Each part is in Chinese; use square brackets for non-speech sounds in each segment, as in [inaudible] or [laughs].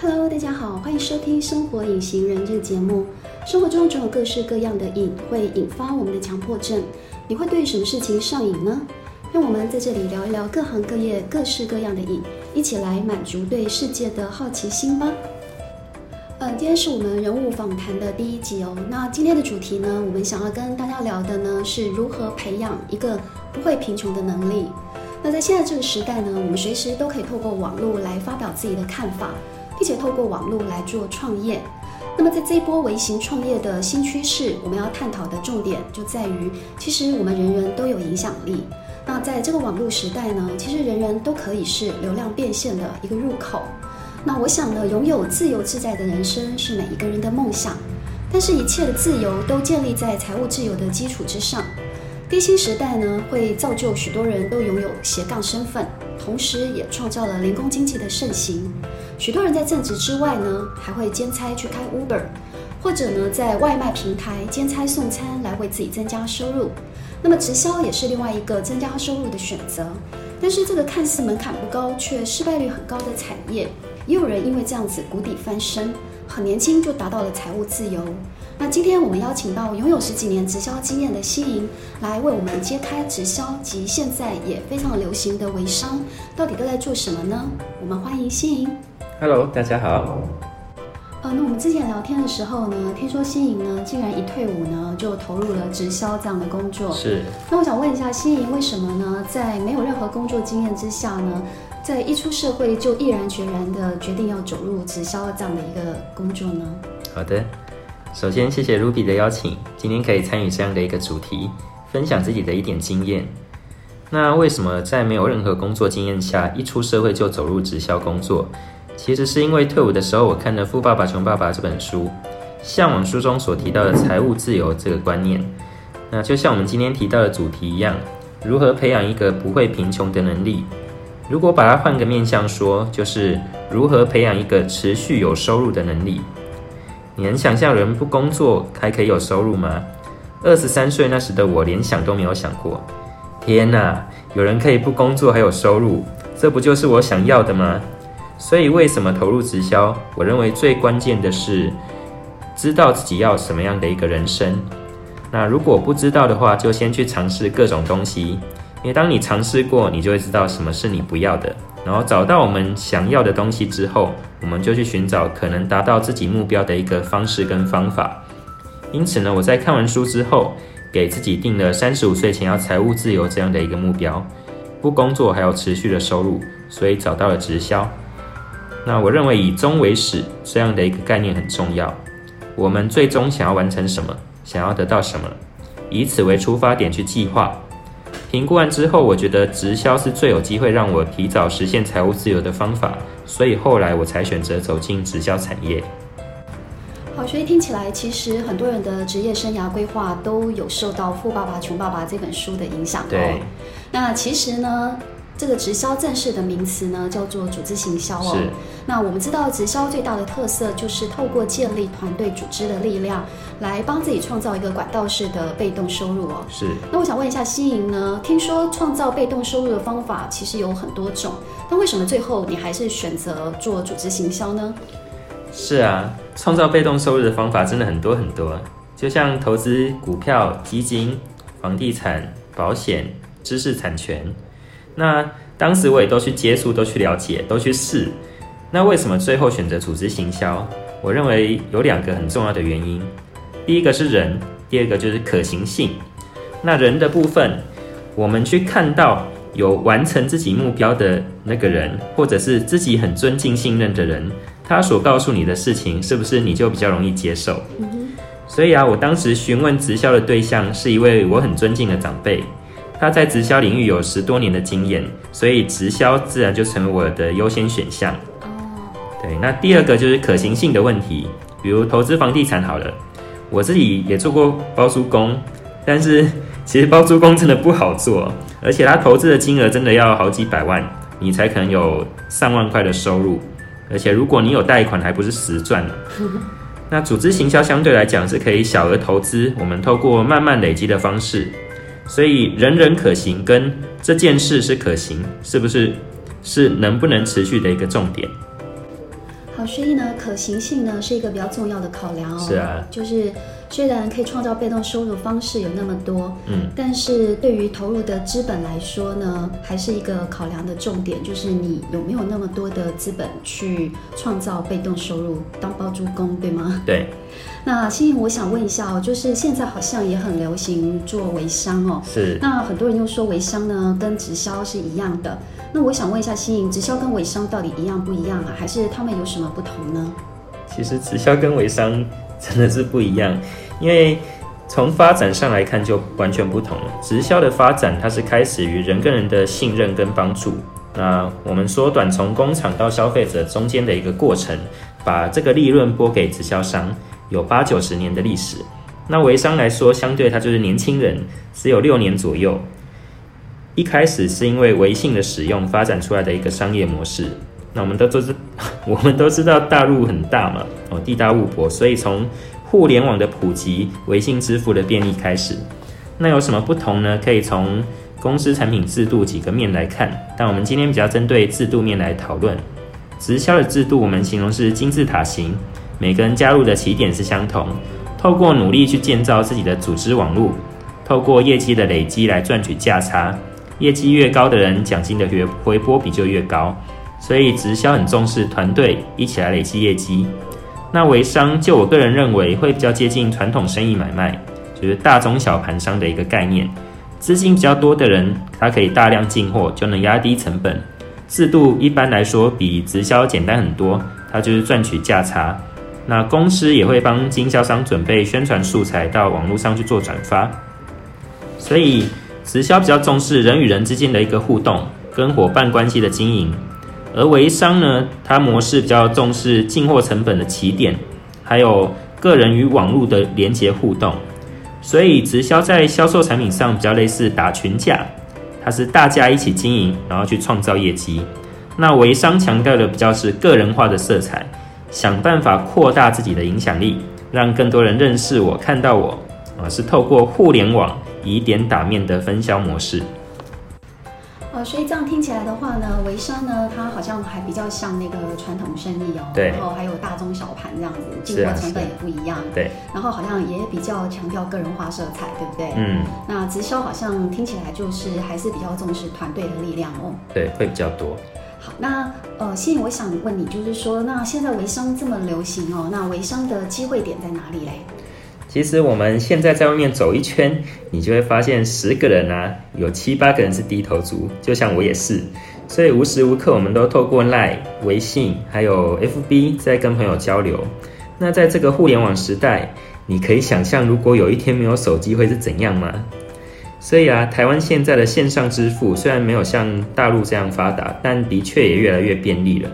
Hello，大家好，欢迎收听《生活隐形人》这个节目。生活中总有各式各样的瘾，会引发我们的强迫症。你会对什么事情上瘾呢？让我们在这里聊一聊各行各业、各式各样的瘾，一起来满足对世界的好奇心吧。呃，今天是我们人物访谈的第一集哦。那今天的主题呢，我们想要跟大家聊的呢，是如何培养一个不会贫穷的能力。那在现在这个时代呢，我们随时都可以透过网络来发表自己的看法，并且透过网络来做创业。那么在这一波微型创业的新趋势，我们要探讨的重点就在于，其实我们人人都有影响力。那在这个网络时代呢，其实人人都可以是流量变现的一个入口。那我想呢，拥有自由自在的人生是每一个人的梦想，但是一切的自由都建立在财务自由的基础之上。低薪时代呢，会造就许多人都拥有斜杠身份，同时也创造了零工经济的盛行。许多人在正职之外呢，还会兼差去开 Uber，或者呢，在外卖平台兼差送餐来为自己增加收入。那么直销也是另外一个增加收入的选择。但是这个看似门槛不高，却失败率很高的产业。也有人因为这样子谷底翻身，很年轻就达到了财务自由。那今天我们邀请到拥有十几年直销经验的希莹，来为我们揭开直销及现在也非常流行的微商到底都在做什么呢？我们欢迎希莹。Hello，大家好。呃，那我们之前聊天的时候呢，听说新莹呢竟然一退伍呢就投入了直销这样的工作。是。那我想问一下新莹，为什么呢在没有任何工作经验之下呢？在一出社会就毅然决然的决定要走入直销这样的一个工作呢？好的，首先谢谢 Ruby 的邀请，今天可以参与这样的一个主题，分享自己的一点经验。那为什么在没有任何工作经验下，一出社会就走入直销工作？其实是因为退伍的时候，我看了《富爸爸穷爸爸》这本书，向往书中所提到的财务自由这个观念。那就像我们今天提到的主题一样，如何培养一个不会贫穷的能力？如果把它换个面向说，就是如何培养一个持续有收入的能力。你能想象人不工作还可以有收入吗？二十三岁那时的我连想都没有想过。天哪，有人可以不工作还有收入，这不就是我想要的吗？所以为什么投入直销？我认为最关键的是知道自己要什么样的一个人生。那如果不知道的话，就先去尝试各种东西。因为当你尝试过，你就会知道什么是你不要的。然后找到我们想要的东西之后，我们就去寻找可能达到自己目标的一个方式跟方法。因此呢，我在看完书之后，给自己定了三十五岁前要财务自由这样的一个目标，不工作还有持续的收入，所以找到了直销。那我认为以终为始这样的一个概念很重要。我们最终想要完成什么，想要得到什么，以此为出发点去计划。评估完之后，我觉得直销是最有机会让我提早实现财务自由的方法，所以后来我才选择走进直销产业。好，所以听起来，其实很多人的职业生涯规划都有受到《富爸爸穷爸爸》这本书的影响。对，那其实呢？这个直销正式的名词呢，叫做组织行销哦。是。那我们知道，直销最大的特色就是透过建立团队组织的力量，来帮自己创造一个管道式的被动收入哦。是。那我想问一下希莹呢，听说创造被动收入的方法其实有很多种，但为什么最后你还是选择做组织行销呢？是啊，创造被动收入的方法真的很多很多，就像投资股票、基金、房地产、保险、知识产权。那当时我也都去接触，都去了解，都去试。那为什么最后选择组织行销？我认为有两个很重要的原因。第一个是人，第二个就是可行性。那人的部分，我们去看到有完成自己目标的那个人，或者是自己很尊敬、信任的人，他所告诉你的事情，是不是你就比较容易接受？所以啊，我当时询问直销的对象是一位我很尊敬的长辈。他在直销领域有十多年的经验，所以直销自然就成为我的优先选项。对，那第二个就是可行性的问题，比如投资房地产好了，我自己也做过包租公，但是 [laughs] 其实包租公真的不好做，而且他投资的金额真的要好几百万，你才可能有上万块的收入，而且如果你有贷款，还不是实赚呢。[laughs] 那组织行销相对来讲是可以小额投资，我们透过慢慢累积的方式。所以人人可行，跟这件事是可行，是不是是能不能持续的一个重点？好，所以呢，可行性呢是一个比较重要的考量哦。是啊，就是虽然可以创造被动收入方式有那么多，嗯，但是对于投入的资本来说呢，还是一个考量的重点，就是你有没有那么多的资本去创造被动收入当包租公，对吗？对。那欣颖，我想问一下哦，就是现在好像也很流行做微商哦。是。那很多人又说微商呢跟直销是一样的。那我想问一下欣颖，直销跟微商到底一样不一样啊？还是他们有什么不同呢？其实直销跟微商真的是不一样，因为从发展上来看就完全不同了。直销的发展它是开始于人跟人的信任跟帮助。那我们缩短从工厂到消费者中间的一个过程，把这个利润拨给直销商。有八九十年的历史，那微商来说，相对它就是年轻人，只有六年左右。一开始是因为微信的使用发展出来的一个商业模式。那我们都都知，[laughs] 我们都知道大陆很大嘛，哦，地大物博，所以从互联网的普及、微信支付的便利开始。那有什么不同呢？可以从公司产品制度几个面来看，但我们今天比较针对制度面来讨论。直销的制度，我们形容是金字塔型。每个人加入的起点是相同，透过努力去建造自己的组织网络，透过业绩的累积来赚取价差，业绩越高的人，奖金的回回拨比就越高。所以直销很重视团队一起来累积业绩。那微商就我个人认为会比较接近传统生意买卖，就是大中小盘商的一个概念。资金比较多的人，他可以大量进货，就能压低成本。制度一般来说比直销简单很多，它就是赚取价差。那公司也会帮经销商准备宣传素材到网络上去做转发，所以直销比较重视人与人之间的一个互动跟伙伴关系的经营，而微商呢，它模式比较重视进货成本的起点，还有个人与网络的连接互动，所以直销在销售产品上比较类似打群架，它是大家一起经营，然后去创造业绩。那微商强调的比较是个人化的色彩。想办法扩大自己的影响力，让更多人认识我、看到我，啊，是透过互联网以点打面的分销模式。呃，所以这样听起来的话呢，微商呢，它好像还比较像那个传统生意哦，对，然后还有大中小盘这样子，进货成本也不一样，对，然后好像也比较强调个人化色彩，对不对？嗯，那直销好像听起来就是还是比较重视团队的力量哦，对，会比较多。那呃，欣莹，我想问你，就是说，那现在微商这么流行哦，那微商的机会点在哪里嘞？其实我们现在在外面走一圈，你就会发现十个人啊，有七八个人是低头族，就像我也是，所以无时无刻我们都透过 LINE、微信还有 FB 在跟朋友交流。那在这个互联网时代，你可以想象，如果有一天没有手机会是怎样吗？所以啊，台湾现在的线上支付虽然没有像大陆这样发达，但的确也越来越便利了。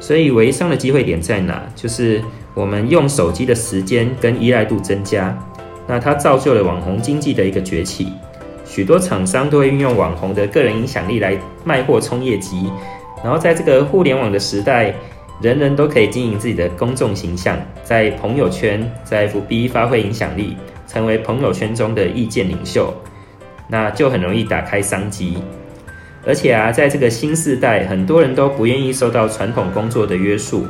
所以微商的机会点在哪？就是我们用手机的时间跟依赖度增加，那它造就了网红经济的一个崛起。许多厂商都会运用网红的个人影响力来卖货冲业绩，然后在这个互联网的时代，人人都可以经营自己的公众形象，在朋友圈、在 FB 发挥影响力，成为朋友圈中的意见领袖。那就很容易打开商机，而且啊，在这个新时代，很多人都不愿意受到传统工作的约束，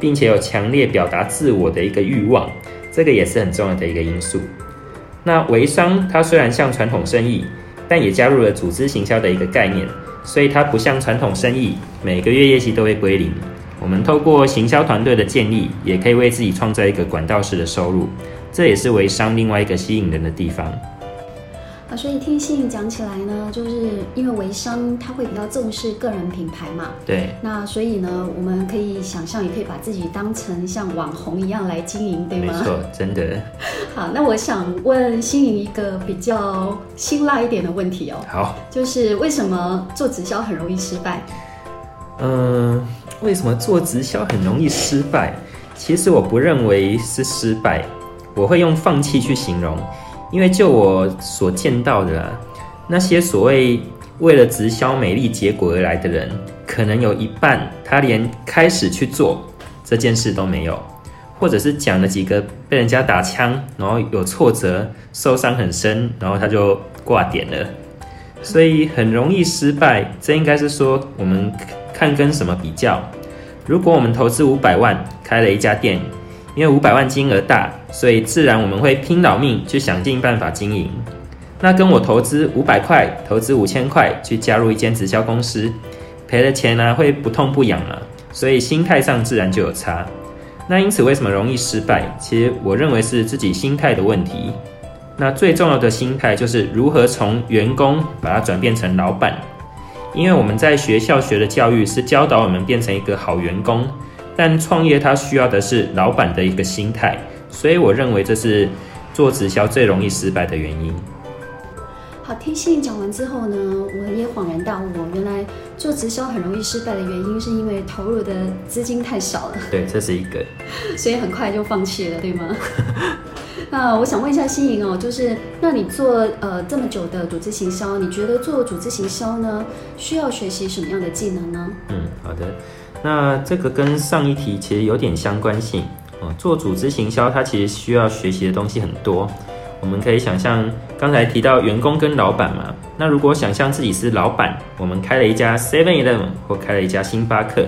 并且有强烈表达自我的一个欲望，这个也是很重要的一个因素。那微商它虽然像传统生意，但也加入了组织行销的一个概念，所以它不像传统生意，每个月业绩都会归零。我们透过行销团队的建立，也可以为自己创造一个管道式的收入，这也是微商另外一个吸引人的地方。啊，所以听欣莹讲起来呢，就是因为微商他会比较重视个人品牌嘛，对。那所以呢，我们可以想象，也可以把自己当成像网红一样来经营，对吗？没错，真的。[laughs] 好，那我想问欣莹一个比较辛辣一点的问题哦。好。就是为什么做直销很容易失败？嗯，为什么做直销很容易失败？其实我不认为是失败，我会用放弃去形容。因为就我所见到的啊，那些所谓为了直销美丽结果而来的人，可能有一半他连开始去做这件事都没有，或者是讲了几个被人家打枪，然后有挫折、受伤很深，然后他就挂点了，所以很容易失败。这应该是说我们看跟什么比较。如果我们投资五百万开了一家店，因为五百万金额大，所以自然我们会拼老命去想尽办法经营。那跟我投资五百块、投资五千块去加入一间直销公司，赔了钱呢、会不痛不痒了，所以心态上自然就有差。那因此为什么容易失败？其实我认为是自己心态的问题。那最重要的心态就是如何从员工把它转变成老板。因为我们在学校学的教育是教导我们变成一个好员工，但创业它需要的是老板的一个心态，所以我认为这是做直销最容易失败的原因。好，听信讲完之后呢，我也恍然大悟，原来做直销很容易失败的原因是因为投入的资金太少了。对，这是一个，[laughs] 所以很快就放弃了，对吗？[laughs] 那我想问一下欣莹哦，就是那你做呃这么久的组织行销，你觉得做组织行销呢，需要学习什么样的技能呢？嗯，好的，那这个跟上一题其实有点相关性哦。做组织行销，它其实需要学习的东西很多。我们可以想象刚才提到员工跟老板嘛，那如果想象自己是老板，我们开了一家 Seven Eleven 或开了一家星巴克，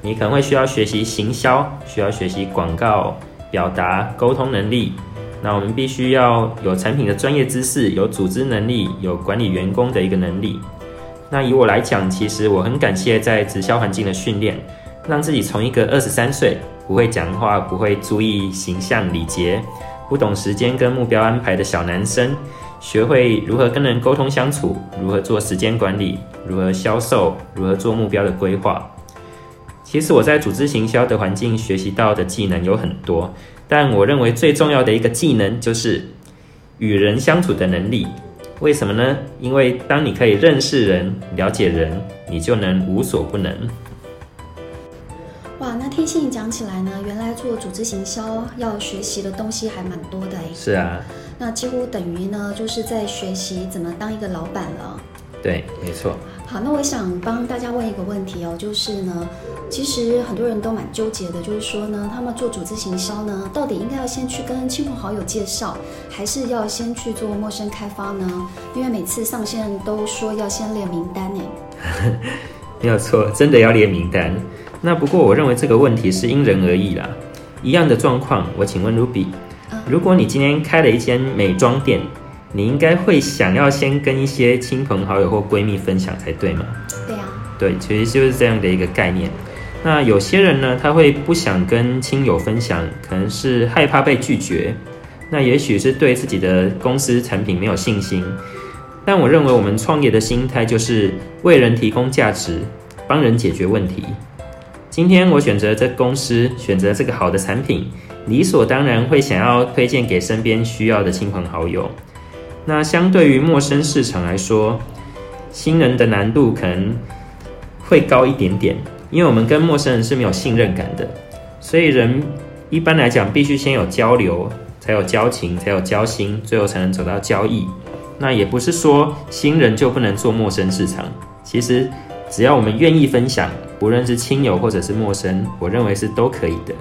你可能会需要学习行销，需要学习广告。表达沟通能力，那我们必须要有产品的专业知识，有组织能力，有管理员工的一个能力。那以我来讲，其实我很感谢在直销环境的训练，让自己从一个二十三岁不会讲话、不会注意形象礼节、不懂时间跟目标安排的小男生，学会如何跟人沟通相处，如何做时间管理，如何销售，如何做目标的规划。其实我在组织行销的环境学习到的技能有很多，但我认为最重要的一个技能就是与人相处的能力。为什么呢？因为当你可以认识人、了解人，你就能无所不能。哇，那听信讲起来呢，原来做组织行销要学习的东西还蛮多的哎。是啊。那几乎等于呢，就是在学习怎么当一个老板了。对，没错。好，那我想帮大家问一个问题哦，就是呢，其实很多人都蛮纠结的，就是说呢，他们做组织行销呢，到底应该要先去跟亲朋好友介绍，还是要先去做陌生开发呢？因为每次上线都说要先列名单呢。[laughs] 没有错，真的要列名单。那不过我认为这个问题是因人而异啦。一样的状况，我请问 Ruby，如果你今天开了一间美妆店。你应该会想要先跟一些亲朋好友或闺蜜分享才对吗？对啊，对，其实就是这样的一个概念。那有些人呢，他会不想跟亲友分享，可能是害怕被拒绝，那也许是对自己的公司产品没有信心。但我认为我们创业的心态就是为人提供价值，帮人解决问题。今天我选择这公司，选择这个好的产品，理所当然会想要推荐给身边需要的亲朋好友。那相对于陌生市场来说，新人的难度可能会高一点点，因为我们跟陌生人是没有信任感的，所以人一般来讲必须先有交流，才有交情，才有交心，最后才能走到交易。那也不是说新人就不能做陌生市场，其实只要我们愿意分享，不论是亲友或者是陌生，我认为是都可以的。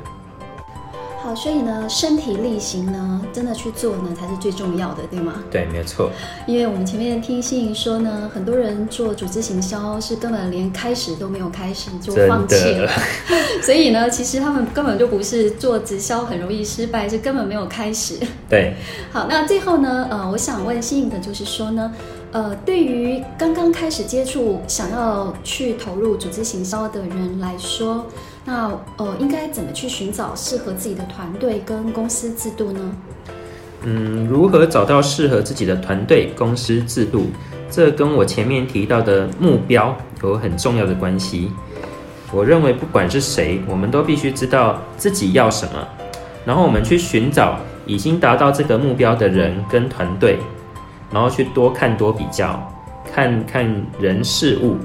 所以呢，身体力行呢，真的去做呢，才是最重要的，对吗？对，没有错。因为我们前面听欣莹说呢，很多人做组织行销是根本连开始都没有开始就放弃了，[laughs] 所以呢，其实他们根本就不是做直销很容易失败，是根本没有开始。对。[laughs] 好，那最后呢，呃，我想问欣莹的就是说呢，呃，对于刚刚开始接触、想要去投入组织行销的人来说。那呃，应该怎么去寻找适合自己的团队跟公司制度呢？嗯，如何找到适合自己的团队、公司制度？这跟我前面提到的目标有很重要的关系。我认为，不管是谁，我们都必须知道自己要什么，然后我们去寻找已经达到这个目标的人跟团队，然后去多看多比较，看看人事物。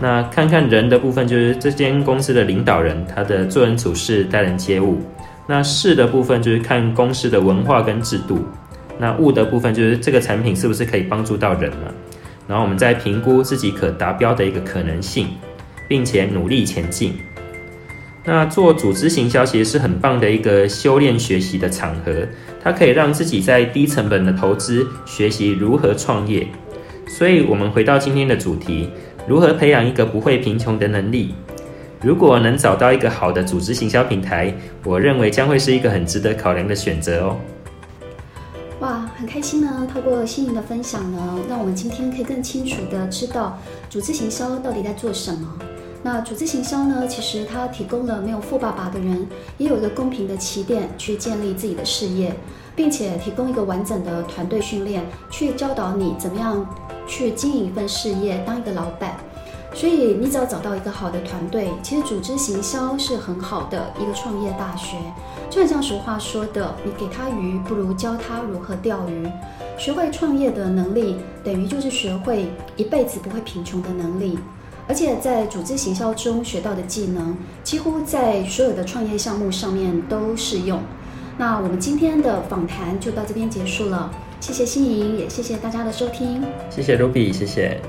那看看人的部分，就是这间公司的领导人，他的做人处事、待人接物。那事的部分，就是看公司的文化跟制度。那物的部分，就是这个产品是不是可以帮助到人了？然后我们再评估自己可达标的一个可能性，并且努力前进。那做组织行销其实是很棒的一个修炼学习的场合，它可以让自己在低成本的投资学习如何创业。所以，我们回到今天的主题。如何培养一个不会贫穷的能力？如果能找到一个好的组织行销平台，我认为将会是一个很值得考量的选择哦。哇，很开心呢！透过心莹的分享呢，让我们今天可以更清楚地知道组织行销到底在做什么。那组织行销呢，其实它提供了没有富爸爸的人也有一个公平的起点去建立自己的事业，并且提供一个完整的团队训练，去教导你怎么样去经营一份事业，当一个老板。所以你只要找到一个好的团队，其实组织行销是很好的一个创业大学。就像俗话说的，你给他鱼，不如教他如何钓鱼。学会创业的能力，等于就是学会一辈子不会贫穷的能力。而且在组织行销中学到的技能，几乎在所有的创业项目上面都适用。那我们今天的访谈就到这边结束了，谢谢心莹，也谢谢大家的收听，谢谢 Ruby，谢谢。